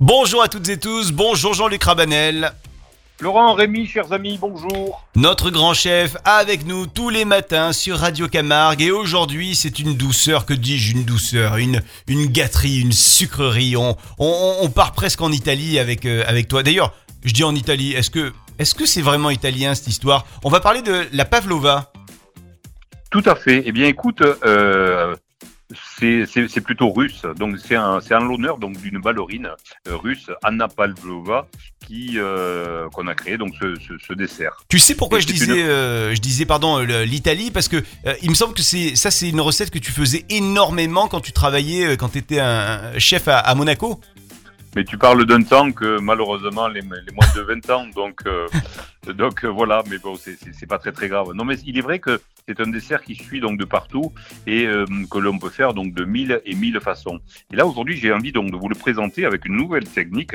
Bonjour à toutes et tous, bonjour Jean-Luc Rabanel. Laurent, Rémi, chers amis, bonjour. Notre grand chef avec nous tous les matins sur Radio Camargue et aujourd'hui c'est une douceur, que dis-je une douceur, une, une gâterie, une sucrerie. On, on, on part presque en Italie avec, euh, avec toi. D'ailleurs, je dis en Italie, est-ce que est-ce que c'est vraiment italien cette histoire? On va parler de la pavlova. Tout à fait. Eh bien, écoute, euh, c'est plutôt russe. Donc, c'est un- c'est en l'honneur donc d'une ballerine euh, russe, Anna Pavlova, qui euh, qu'on a créé donc ce, ce- ce dessert. Tu sais pourquoi Et je disais, euh, je disais pardon l'Italie? Parce que euh, il me semble que c'est ça c'est une recette que tu faisais énormément quand tu travaillais quand tu étais un, un chef à, à Monaco. Mais tu parles d'un temps que malheureusement les, les moins de 20 ans, donc euh, donc euh, voilà. Mais bon, c'est- pas très très grave. Non, mais il est vrai que c'est un dessert qui suit donc de partout et euh, que l'on peut faire donc de mille et mille façons. Et là aujourd'hui, j'ai envie donc de vous le présenter avec une nouvelle technique.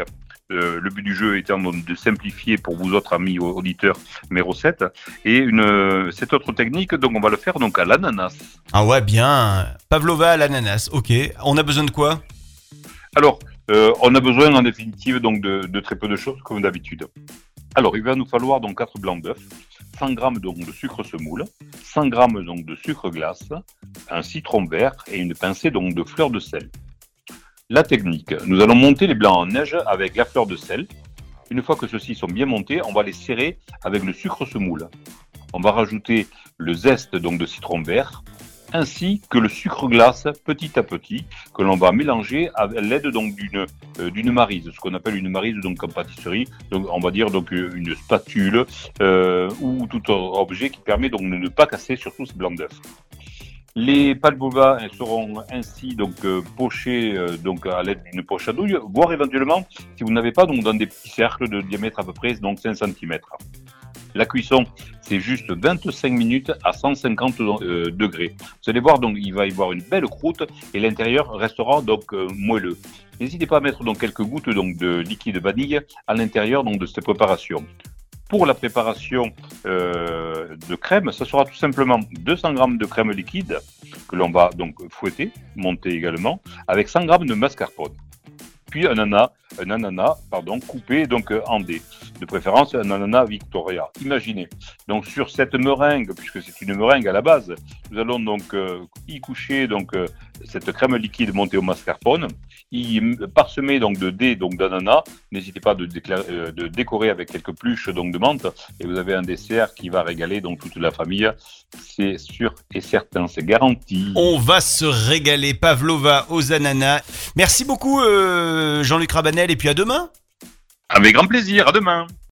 Euh, le but du jeu étant de simplifier pour vous autres amis au- auditeurs mes recettes et une cette autre technique donc on va le faire donc à l'ananas. Ah ouais bien. Pavlova à l'ananas. Ok. On a besoin de quoi? Alors, euh, on a besoin en définitive donc de, très peu de choses comme d'habitude. Alors, il va nous falloir donc 4 blancs d'œufs, 100 g donc de sucre semoule, 100 g donc de sucre glace, un citron vert et une pincée donc de fleur de sel. La technique, nous allons monter les blancs en neige avec la fleur de sel. Une fois que ceux-ci sont bien montés, on va les serrer avec le sucre semoule. On va rajouter le zeste donc de citron vert, ainsi que le sucre glace petit à petit que l'on va mélanger à l'aide donc d'une euh, d'une marise, ce qu'on appelle une marise donc en pâtisserie, on va dire donc euh, une spatule euh, ou tout objet qui permet donc de ne pas casser surtout ce blanc d'œuf. Les pavlovas elles seront ainsi donc euh, pochées euh, donc à l'aide d'une poche à douille, voire éventuellement si vous n'avez pas donc dans des petits cercles de diamètre à peu près donc 5 cm. La cuisson, c'est juste 25 minutes à 150 euh, degrés. Vous allez voir, donc, il va y avoir une belle croûte et l'intérieur restera donc euh, moelleux. N'hésitez pas à mettre donc quelques gouttes de liquide vanille à l'intérieur de cette préparation. Pour la préparation euh, de crème, ce sera tout simplement 200 g de crème liquide que l'on va donc fouetter, monter également, avec 100 g de mascarpone. Un ananas, un ananas pardon, coupé donc euh, en dés de préférence un ananas Victoria. Imaginez. Donc sur cette meringue, puisque c'est une meringue à la base, nous allons donc euh, y coucher donc euh, cette crème liquide montée au mascarpone, y parsemer donc de dés donc d'ananas. N'hésitez pas de, déclarer- euh, de décorer avec quelques pluches donc de menthe et vous avez un dessert qui va régaler donc toute la famille. C'est sûr et certain, c'est garanti. On va se régaler Pavlova aux ananas. Merci beaucoup euh, Jean-Luc Rabanel et puis à demain. Avec grand plaisir. À demain.